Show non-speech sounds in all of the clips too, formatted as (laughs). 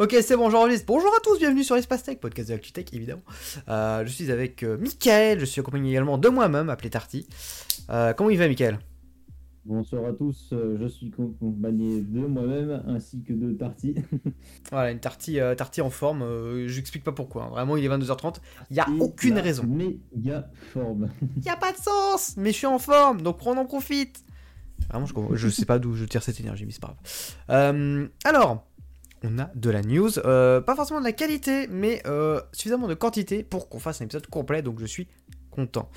Ok, c'est bon, j'enregistre. Bonjour à tous, bienvenue sur Espace Tech, podcast de Tech évidemment. Euh, je suis avec euh, Michael, je suis accompagné également de moi-même, appelé Tarty. Euh, comment il va, Michael? Bonsoir à tous, euh, je suis accompagné de moi-même ainsi que de Tarty. (laughs) Voilà, une Tarty, Tarty en forme, euh, j'explique pas pourquoi. hein. Vraiment, il est 22h30, il y a Et aucune raison. Méga forme. Il y a pas de sens, mais je suis en forme, donc on en profite. Vraiment, je, je sais pas d'où je tire cette énergie, mais c'est pas grave. Alors, on a de la news, euh, pas forcément de la qualité, mais euh, suffisamment de quantité pour qu'on fasse un épisode complet, donc je suis content.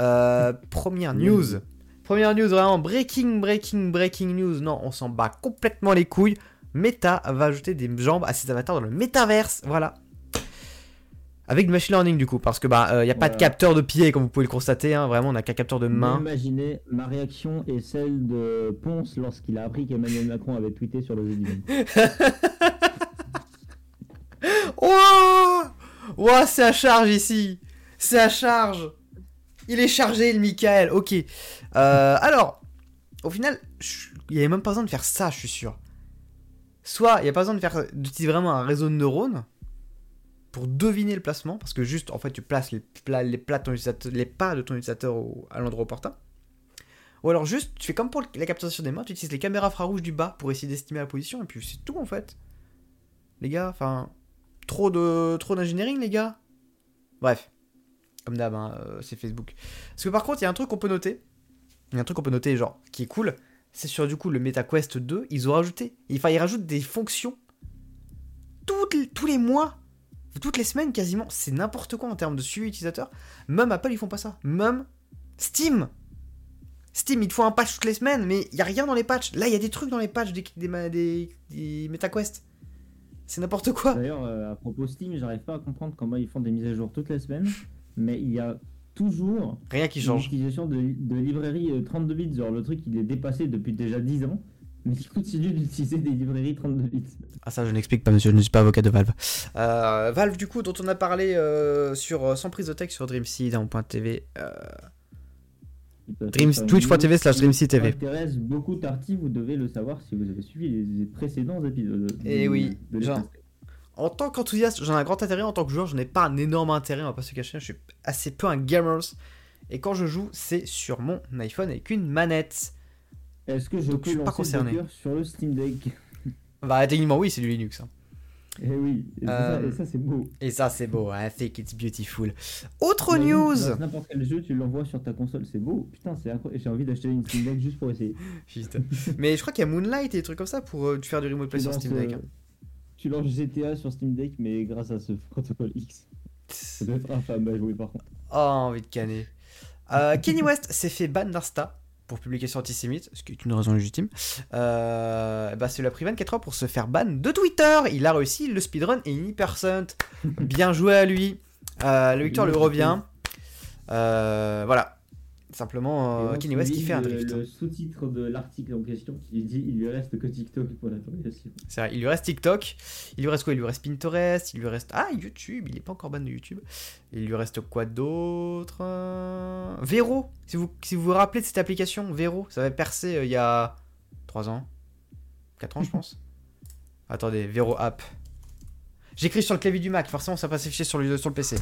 Euh, (laughs) première news. Première news, vraiment breaking, breaking, breaking news. Non, on s'en bat complètement les couilles. Meta va ajouter des jambes à ses avatars dans le métaverse. Voilà. Avec du machine learning du coup, parce que bah il y a pas de capteur de pied comme vous pouvez le constater. hein. Vraiment, on a qu'un capteur de main. Imaginez ma réaction et celle de Ponce lorsqu'il a appris qu'Emmanuel Macron avait tweeté sur le jeu du (laughs) Ouah Ouah, c'est à charge ici C'est à charge Il est chargé, le Michael, ok. Euh, alors, au final, il n'y avait même pas besoin de faire ça, je suis sûr. Soit, il n'y a pas besoin de faire d'utiliser vraiment un réseau de neurones pour deviner le placement, parce que juste, en fait, tu places les, pla- les, plats les pas de ton utilisateur au- à l'endroit opportun. Ou alors juste, tu fais comme pour la captation des mains, tu utilises les caméras infrarouges du bas pour essayer d'estimer la position, et puis c'est tout, en fait. Les gars, enfin... Trop de trop d'engineering, les gars. Bref, comme d'hab, hein, euh, c'est Facebook. Parce que par contre, il y a un truc qu'on peut noter. Il y a un truc qu'on peut noter, genre, qui est cool. C'est sur du coup le MetaQuest 2, ils ont rajouté. Enfin, ils rajoutent des fonctions toutes tous les mois, toutes les semaines quasiment. C'est n'importe quoi en termes de suivi utilisateur. Même Apple, ils font pas ça. Même Steam. Steam, il te faut un patch toutes les semaines, mais il y a rien dans les patchs. Là, il y a des trucs dans les patchs des, des, ma- des, des MetaQuest. C'est n'importe quoi. D'ailleurs, euh, à propos Steam, j'arrive pas à comprendre comment ils font des mises à jour toutes les semaines, mais il y a toujours Rien qui change. utilisation de, de librairie euh, 32 bits. Genre le truc, il est dépassé depuis déjà 10 ans, mais il continue d'utiliser des librairies 32 bits. Ah ça je n'explique pas monsieur, je ne suis pas avocat de Valve. Euh, Valve du coup dont on a parlé euh, sur euh, sans prise de texte sur Dreamseed en point TV. euh, twitch.tv slash qui Dreamseed TV. intéresse beaucoup Tarty, vous devez le savoir si vous avez suivi les précédents épisodes. de- Eh oui, de genre. En tant qu'enthousiaste, j'en ai un grand intérêt. En tant que joueur, je n'ai pas un énorme intérêt, on va pas se cacher. Je suis assez peu un gamer. Et quand je joue, c'est sur mon iPhone avec une manette. Est-ce que je Donc, je peux suis pas lancer concerné. Docker sur le Steam Deck? Bah techniquement oui, c'est du Linux. hein. Eh oui, et Euh, ça, et ça, c'est beau. Et ça c'est beau, I think it's beautiful. Autre Imagine, news lances N'importe quel jeu, tu l'envoies sur ta console, c'est beau. Putain, c'est incroyable. J'ai envie d'acheter une Steam Deck juste pour essayer. (laughs) Mais je crois qu'il y a Moonlight et des trucs comme ça pour euh, faire du remote play sur Steam Deck. euh, hein. Tu lances GTA sur Steam Deck, mais grâce à ce (laughs) protocole X. Ça doit être infâme à jouer par contre. Oh, envie de canner. Euh, Kenny West s'est fait ban d'Insta pour publication antisémite, ce qui est une raison légitime. Euh, bah, lui a pris 24 heures pour se faire ban de Twitter. Il a réussi le speedrun et une. Bien joué à lui. Euh, le Victor lui revient. Euh, voilà. Simplement, euh, Kenny West qui fait un drift. le sous-titre de l'article en question qui dit il lui reste que TikTok pour l'interrogation. C'est vrai, il lui reste TikTok, il lui reste quoi? Il lui reste Pinterest, il lui reste... Ah, YouTube, il est pas encore ban de YouTube. Il lui reste quoi d'autre? Vero, si vous, si vous vous rappelez de cette application, Vero, ça avait percé euh, il y a 3 ans, 4 ans je pense. (laughs) Attendez, Vero App. J'écris sur le clavier du Mac, forcément ça passe affiché sur le, sur le PC.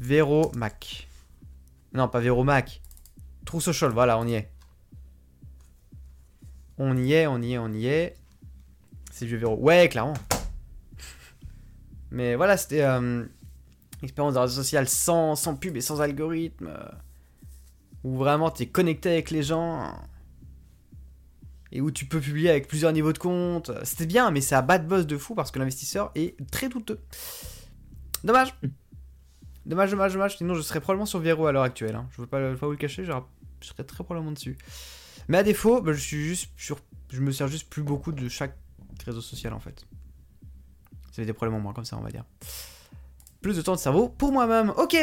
Vero Mac. Non, pas Vero Mac. True Social, voilà, on y est. On y est, on y est, on y est. C'est du Vero. Ouais, clairement. Mais voilà, c'était euh, expérience de réseau social sans, pub et sans algorithme. euh, où vraiment tu es connecté avec les gens. Et où tu peux publier avec plusieurs niveaux de compte. C'était bien, mais c'est à bas de boss de fou parce que l'investisseur est très douteux. Dommage. Dommage, dommage, dommage. Sinon, je serais probablement sur Vero à l'heure actuelle. hein. Je veux pas, pas vous le cacher, je serais très probablement dessus. Mais à défaut, bah, je suis juste sur, je me sers juste plus beaucoup de chaque réseau social en fait. Ça fait des problèmes en moins comme ça, on va dire. Plus de temps de cerveau pour moi-même, ok.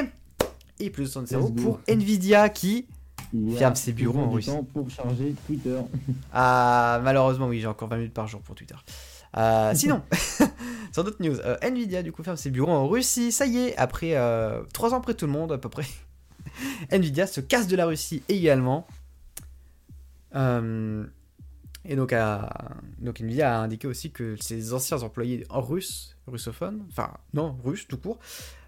Et plus de temps de cerveau pour Nvidia qui, Ferme ses bureaux en Russie. temps pour charger Twitter. ah malheureusement oui, j'ai encore 20 minutes par jour pour Twitter. Euh, sinon, (laughs) sur d'autres news, euh, Nvidia du coup ferme ses bureaux en Russie. Ça y est, après 3 ans après tout le monde à peu près, (laughs) Nvidia se casse de la Russie également. Euh, Et donc, donc Nvidia a indiqué aussi que ses anciens employés en russe, russophones, enfin non, russes tout court,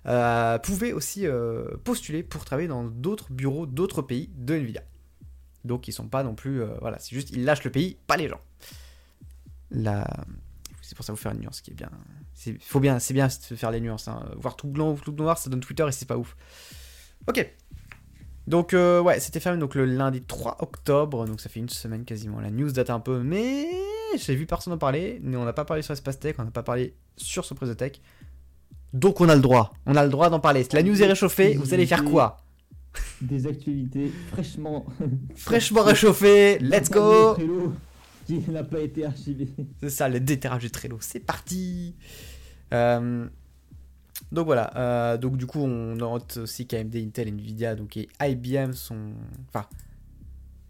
euh, pouvaient aussi euh, postuler pour travailler dans d'autres bureaux d'autres pays de Nvidia. Donc ils sont pas non plus, euh, voilà, c'est juste ils lâchent le pays, pas les gens. Là, c'est pour ça vous faire une nuance qui est bien. C'est faut bien, c'est bien de faire les nuances. hein. Voir tout blanc ou tout noir, ça donne Twitter et c'est pas ouf. Ok. Donc euh, ouais, c'était fermé donc le lundi 3 octobre, donc ça fait une semaine quasiment. La news date un peu, mais j'ai vu personne en parler. Mais on n'a pas parlé sur Espace Tech, on n'a pas parlé sur Surprise Tech. Donc on a le droit, on a le droit d'en parler. Si la news est réchauffée, vous allez faire quoi? Des actualités fraîchement. Fraîchement réchauffé, let's go Qui n'a pas été archivé. C'est ça, le déterrage du Trello, c'est parti Euh, Donc voilà, euh, donc du coup on note aussi qu'AMD, Intel, Nvidia donc, et IBM sont... Enfin,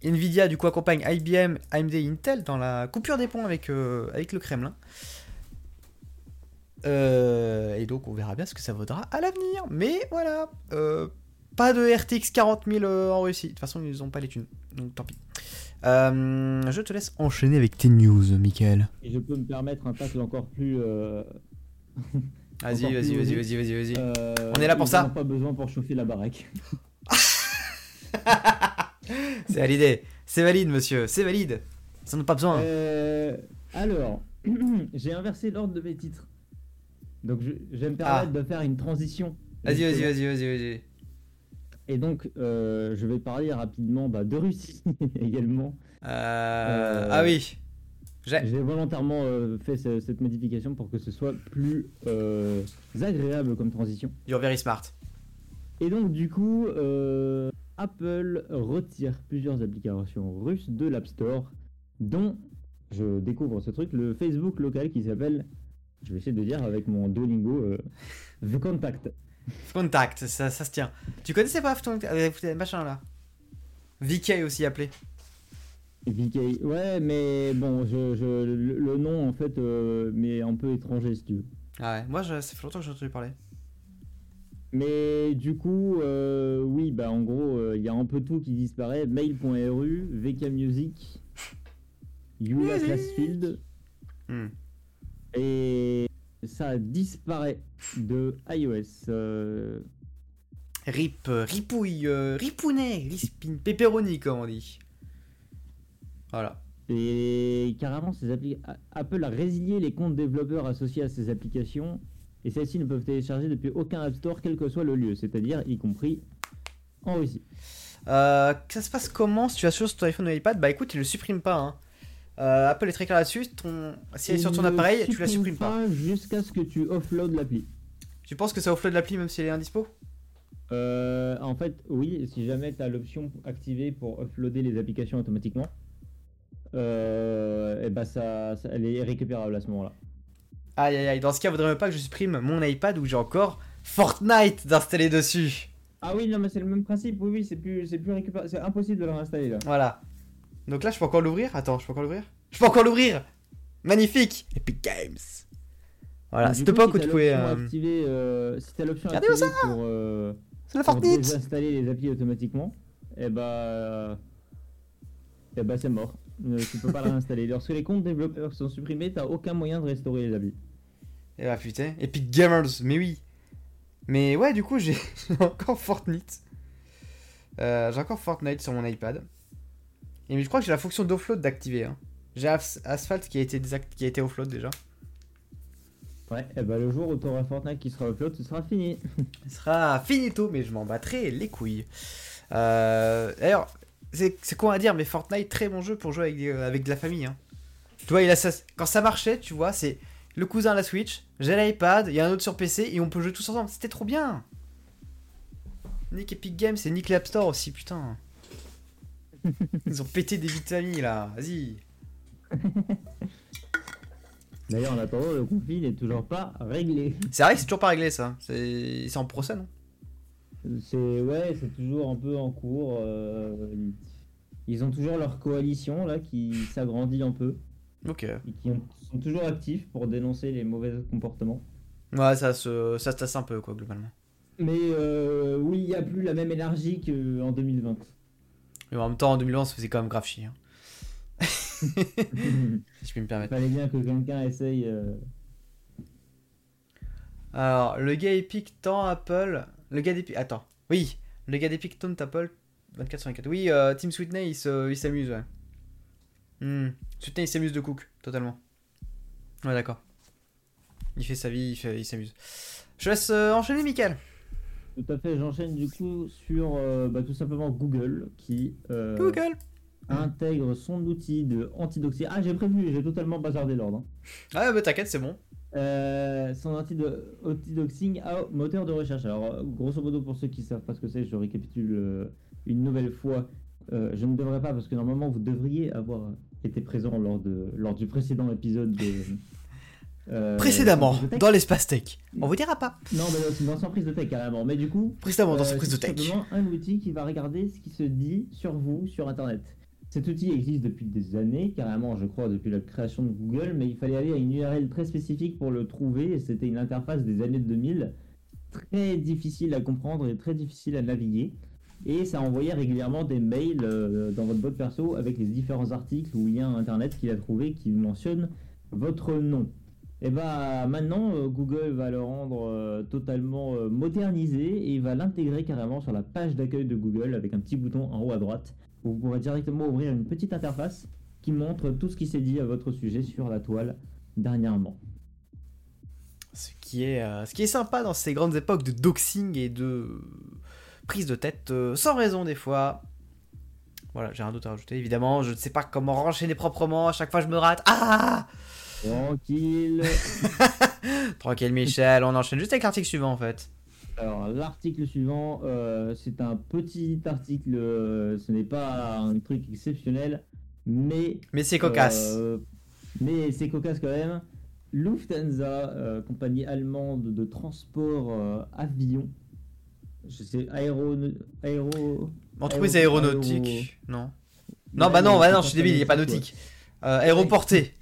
Nvidia du coup accompagne IBM, AMD Intel dans la coupure des ponts avec, euh, avec le Kremlin. Et donc on verra bien ce que ça vaudra à l'avenir. Mais voilà, pas de RTX 40 000 euh, en Russie. De toute façon ils n'ont pas les thunes, donc tant pis. Euh, je te laisse enchaîner avec tes news, Michael. Et je peux me permettre un tacle encore plus. euh, (laughs) Vas-y, vas-y, vas-y, vas-y, vas-y, vas-y. euh, On est là pour ça. pas besoin pour chauffer la baraque. (laughs) C'est validé. C'est valide, monsieur. C'est valide. Ça n'a pas besoin. Euh, alors, (clears throat) j'ai inversé l'ordre de mes titres. Donc je, je vais me permettre de faire une transition. Ah. Vas-y, vas-y, vas-y, vas-y, vas-y. Et donc, euh, je vais parler rapidement bah, de Russie (laughs) également. Euh, Euh, Ah oui. J'ai. J'ai volontairement fait ce- cette modification pour que ce soit plus agréable comme transition. You're very smart. Et donc, du coup, Apple retire plusieurs applications russes de l'App Store, dont je découvre ce truc, le Facebook local qui s'appelle, je vais essayer de dire avec mon Duolingo, The Contact. Contact, ça, ça se tient. Tu connaissais pas ton euh, machin là? VK aussi appelé. VK. Ouais, mais bon, je, je- le, le nom en fait euh, m'est un peu étranger si tu veux. Ah ouais, moi je- ça fait longtemps que j'ai entendu parler. Mais du coup, euh, oui, bah en gros, euh, il y a un peu tout qui disparaît. Mail.ru, VK Music, Yula. Classfield, Hmm. et ça disparaît de iOS. euh, Rip, euh, ripouille, euh, ripounet, rispin, pepperoni comme on dit. Voilà. et carrément, ces appli- Apple a résilié les comptes développeurs associés à ces applications, et celles-ci ne peuvent télécharger depuis aucun App Store, quel que soit le lieu, c'est-à-dire y compris en Russie. Euh, ça se passe comment si tu as sur ton iPhone ou iPad? Bah écoute, il le supprime pas. Hein. Euh, Apple est très clair là-dessus. Ton... Si elle est sur ton Il appareil, tu la supprimes pas. Jusqu'à ce que tu offload l'appli. Tu penses que ça offload l'appli même si elle est indispo? Euh, en fait, oui, si jamais tu as l'option activée pour uploader les applications automatiquement, euh, et bah ça, ça- elle est récupérable à ce moment-là. Aïe aïe aïe, dans ce cas, vaudrait même pas que je supprime mon iPad où j'ai encore Fortnite d'installer dessus. Ah oui, non, mais c'est le même principe, oui, oui, c'est plus, plus récupérable, c'est impossible de le réinstaller là. Voilà. Donc là, je peux encore l'ouvrir? Attends, je peux encore l'ouvrir? Je peux encore l'ouvrir Magnifique Epic Games. Voilà, cette époque où si tu t'as pouvais. euh, si t'as l'option activée pour, euh, C'est la pour Fortnite désinstaller les applis automatiquement, et bah, et bah c'est mort. Tu peux pas le réinstaller. (laughs) Lorsque les comptes développeurs sont supprimés, t'as aucun moyen de restaurer les applis. Et bah putain, Epic Gamers, mais oui. Mais ouais, du coup, j'ai (laughs) j'ai encore Fortnite. Euh, j'ai encore Fortnite sur mon iPad. Et je crois que j'ai la fonction d'offload d'activer. Hein. J'ai As- Asphalt qui a été désact- qui a été offload déjà. Ouais, et bah le jour où t'auras Fortnite qui sera upload, ce sera fini. (laughs) Ce sera finito, mais je m'en battrai les couilles. Euh, D'ailleurs, c'est con à dire, mais Fortnite, très bon jeu pour jouer avec, des- avec de la famille. hein. Tu vois, il a ça- quand ça marchait, tu vois, c'est le cousin à la Switch, j'ai l'iPad, il y a un autre sur PC et on peut jouer tous ensemble. C'était trop bien. Nick Epic Games et Nick l'App Store aussi, putain. (laughs) Ils ont pété des famille là, vas-y. (laughs) D'ailleurs, en attendant, le conflit n'est toujours pas réglé. C'est vrai que c'est toujours pas réglé ça. C'est en procès, non? C'est ouais, c'est toujours un peu en cours. euh, ils- Ils ont toujours leur coalition là qui s'agrandit un peu Ok. et qui ont- sont toujours actifs pour dénoncer les mauvais comportements. Ouais, ça se, ça se tasse un peu, quoi, globalement. Mais euh, oui, il n'y a plus la même énergie qu'en 2020. Mais en même temps, en 2011, ça faisait quand même grave chier. hein. (laughs) si je puis me permettre. Fallait bien que quelqu'un essaye. euh, Alors, le gars épique tend Apple. Le gars d'Epic. Attends. Oui, le gars d'Epic taunt Apple 24 sur 24. Oui, euh, Tim Sweetney, il se- il s'amuse, ouais. Hmm. Sweetney, il s'amuse de Cook, totalement. Ouais, d'accord. Il fait sa vie, il il s'amuse. Je laisse euh, enchaîner, Michael. Tout à fait, j'enchaîne du coup sur euh, bah, tout simplement Google qui euh, Google. intègre son outil de antidoxie. Ah, j'ai prévu, j'ai totalement bazardé l'ordre. hein. Ah, bah t'inquiète, c'est bon. Euh, son antido- antidoxing à moteur de recherche. Alors, euh, grosso modo, pour ceux qui ne savent pas ce que c'est, je récapitule euh, une nouvelle fois. Euh, je ne devrais pas, parce que normalement, vous devriez avoir été présent lors, de, lors du précédent épisode de. Euh, Précédemment, dans l'espace tech. On vous dira pas. Non, mais c'est dans son prise de tech carrément. Mais du coup, Précédemment, dans euh, sa prise de tech. un outil qui va regarder ce qui se dit sur vous sur Internet. Cet outil existe depuis des années, carrément, je crois, depuis la création de Google, mais il fallait aller à une URL très spécifique pour le trouver, et c'était une interface des années 2000, très difficile à comprendre et très difficile à naviguer. Et ça envoyait régulièrement des mails euh, dans votre boîte perso avec les différents articles ou liens internet qu'il a trouvé qui mentionnent votre nom. Et bah maintenant, euh, Google va le rendre euh, totalement euh, modernisé et va l'intégrer carrément sur la page d'accueil de Google avec un petit bouton en haut à droite où vous pourrez directement ouvrir une petite interface qui montre tout ce qui s'est dit à votre sujet sur la toile dernièrement. Ce qui est, ce sympa dans ces grandes époques de doxing et de prise de tête sans raison des fois. Voilà, j'ai rien d'autre à rajouter. Évidemment, je ne sais pas comment renchaîner proprement. À chaque fois, je me rate. Ah Tranquille. (laughs) Tranquille, Michel. On enchaîne juste avec l'article suivant en fait. Alors l'article suivant, euh, c'est un petit article, euh, ce n'est pas un truc exceptionnel, mais Mais c'est cocasse. Euh, mais c'est cocasse quand même. Lufthansa, compagnie allemande de transport avion, je sais, aéro, aéro, Entreprise aéro- aéronautique. Non? Non, bah non, bah non, je suis débile, il n'y a pas nautique. Aéroporté.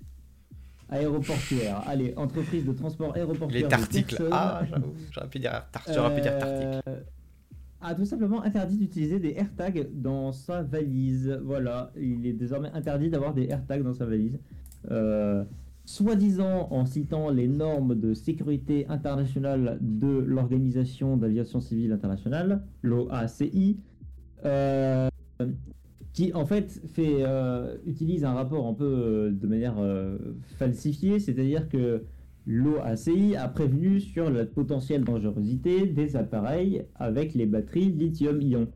Aéroportuaire. Allez, entreprise de transport aéroportuaire. Les tarticles. Ah, j'avoue, j'aurais pu dire tar- pu dire tarticle. Euh, a tout simplement interdit d'utiliser des AirTags dans sa valise. Voilà, il est désormais interdit d'avoir des AirTags dans sa valise. Euh, Soi-disant en citant les normes de sécurité internationale de l'Organisation d'aviation civile internationale, l'OACI, euh, qui en fait euh, utilise un rapport un peu euh, de manière euh, falsifiée, c'est-à-dire que l'OACI a prévenu sur la potentielle dangerosité des appareils avec les batteries lithium-ion.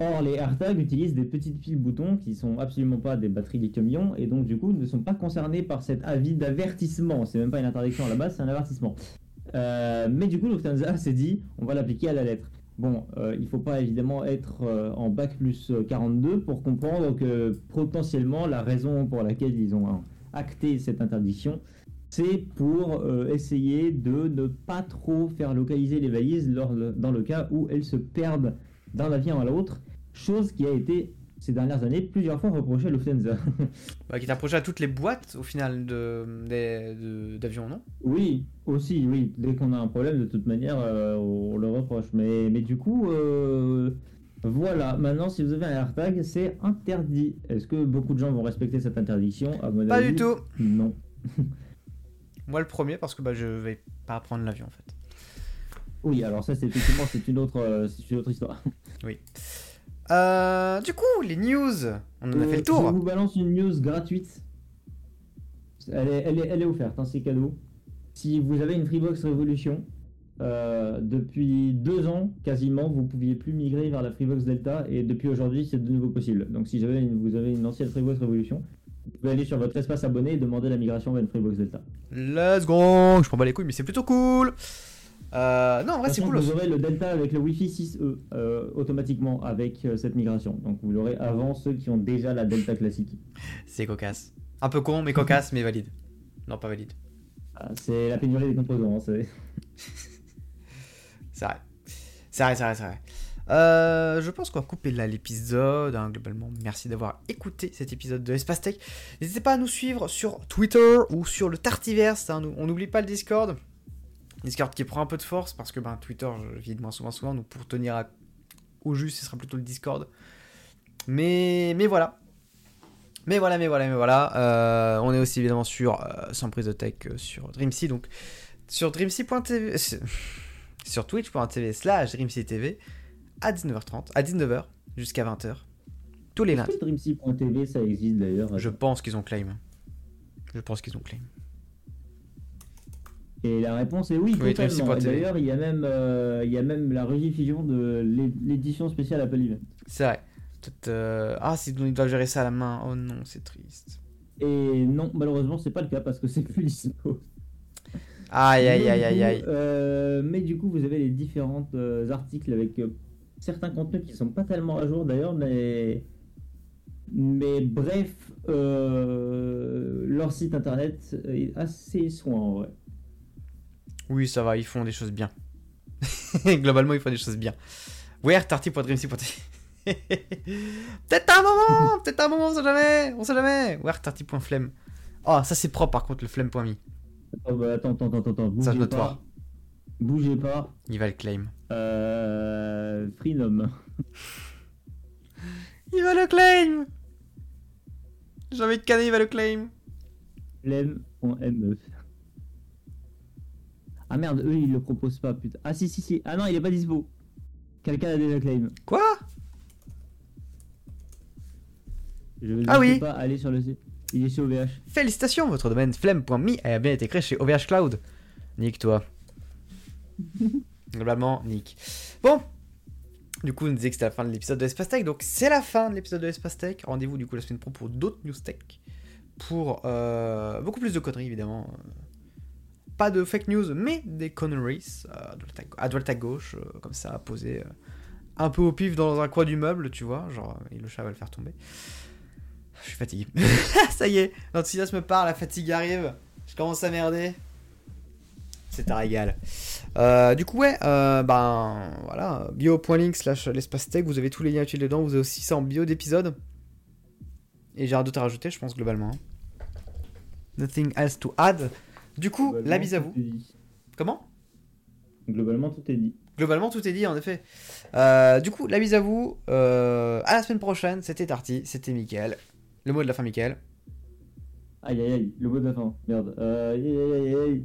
Or, les AirTags utilisent des petites piles boutons qui sont absolument pas des batteries lithium-ion et donc du coup ne sont pas concernés par cet avis d'avertissement. C'est même pas une interdiction à la base, c'est un avertissement. Mais du coup, Lufthansa (laughs) s'est dit, on va l'appliquer à la lettre. Bon, euh, il faut pas évidemment être euh, en bac plus 42 pour comprendre que potentiellement la raison pour laquelle ils ont euh, acté cette interdiction, c'est pour euh, essayer de ne pas trop faire localiser les valises dans le cas où elles se perdent d'un avion à l'autre, chose qui a été ces dernières années plusieurs fois reprochée à Lufthansa. (laughs) Bah, qui t'approchait à toutes les boîtes au final de, des- de- d'avions, non? Oui, aussi, oui. Dès qu'on a un problème, de toute manière, euh, on le reproche. Mais, mais du coup, euh, voilà. Maintenant, si vous avez un AirTag, c'est interdit. Est-ce que beaucoup de gens vont respecter cette interdiction? À mon Pas avis, du tout. Non. (laughs) Moi le premier parce que bah, je vais pas prendre l'avion en fait. Oui, alors ça, c'est effectivement, c'est une autre, euh, une autre histoire. Euh, du coup, les news, on en a fait Euh, le Je tour. vous balance une news gratuite. Elle est, elle est, elle est offerte, hein, c'est cadeau. Si vous avez une Freebox Revolution, euh, depuis deux ans quasiment, vous ne pouviez plus migrer vers la Freebox Delta et depuis aujourd'hui, c'est de nouveau possible. Donc si jamais vous avez une ancienne Freebox Revolution, vous pouvez aller sur votre espace abonné et demander la migration vers une Freebox Delta. Let's go Je prends pas les couilles, mais c'est plutôt cool. Euh, non, en vrai, c'est cool. Vous aurez le Delta avec le Wi-Fi 6E euh, automatiquement avec euh, cette migration. Donc vous l'aurez avant ceux qui ont déjà la Delta classique. C'est cocasse. Un peu con, mais cocasse, mais valide. Non, pas valide. Ah, C'est la pénurie des composants. hein, c'est- C'est vrai. C'est vrai, c'est vrai, c'est vrai. Euh, je pense qu'on va couper là l'épisode. hein, globalement, merci d'avoir écouté cet épisode de Espace Tech. N'hésitez pas à nous suivre sur Twitter ou sur le Tartiverse. hein, on n'oublie pas le Discord. Discord qui prend un peu de force parce que ben, Twitter, je vide moins souvent, souvent. Donc pour tenir à- au juste, ce sera plutôt le Discord. Mais, mais voilà. Mais voilà, mais voilà, mais voilà. Euh, on est aussi évidemment sur euh, Sans prise de tech euh, sur Dreamsea. Donc sur dreamsea.tv. (laughs) Sur twitch.tv slash dreamsea.tv à 19h30, à 19h jusqu'à 20h. Tous les lundis. que Dreamsea.tv ça existe d'ailleurs? Je pense qu'ils ont claim. Je pense qu'ils ont claim. Et la réponse est oui, Oui, totalement. D'ailleurs, il y a même, euh, il y a même la rediffusion de l'é- l'édition spéciale Apple Event. C'est vrai. Euh, Ah, c'est ils doivent gérer ça à la main. Oh non, c'est triste. Et non, malheureusement, c'est pas le cas parce que c'est plus dispo. Aïe, aïe, aïe, aïe, coup, aïe. euh, mais du coup, vous avez les différents euh, articles avec euh, certains contenus qui sont pas tellement à jour d'ailleurs, mais mais bref, euh, leur site internet est assez soin en vrai. Oui, ça va, ils font des choses bien. (laughs) Globalement, ils font des choses bien. Where (laughs) Peut-être un moment, peut-être un moment, on sait jamais, on sait jamais. Where tarty.flemme. Oh, ça c'est propre par contre, le flemme.me. Oh, bah, attends, attends, attends, attends, bougez Ça, je note pas, pas. bougez pas. Il va le claim. Euh, Freenom. (laughs) Il va le claim J'ai envie de canner, il va le claim. Flemme.me. Ah merde, eux ils le proposent pas, putain. Ah si, si, si. Ah non, il est pas dispo. Quelqu'un a déjà claim. Quoi? Je ne Ah oui. pas aller sur le site. Il est chez OVH. Félicitations, votre domaine flemme.me a bien été créé chez OVH Cloud. Nick, toi. (laughs) Globalement, Nick. Bon. Du coup, on disait que c'était la fin de l'épisode de Espace Tech. Donc, c'est la fin de l'épisode de Espace Tech. Rendez-vous du coup la semaine pro pour d'autres news tech. Pour euh, beaucoup plus de conneries, évidemment. Euh, Pas de fake news, mais des conneries. euh, à droite à- gauche, euh, comme ça, posé un peu au pif dans un coin du meuble, tu vois. Genre, et le chat va le faire tomber. Je suis fatigué. (laughs) ça y est, l'enthousiasme part, la fatigue arrive. Je commence à merder. C'est un régal. Euh, du coup, ouais, euh, ben voilà, bio.link slash l'espace tech, vous avez tous les liens utiles dedans, vous avez aussi ça en bio d'épisode. Et j'ai rien d'autre à rajouter, je pense, globalement. Nothing else to add. Du coup, la bise à vous. Comment? Globalement, tout est dit. Globalement, tout est dit, en effet. Euh, du coup, la bise à vous. Euh, à la semaine prochaine, c'était Tarty, c'était Mickaël. Le mot de la fin, Mickaël. Aïe aïe aïe, le mot de la fin. Merde. Euh, aïe aïe aïe aïe.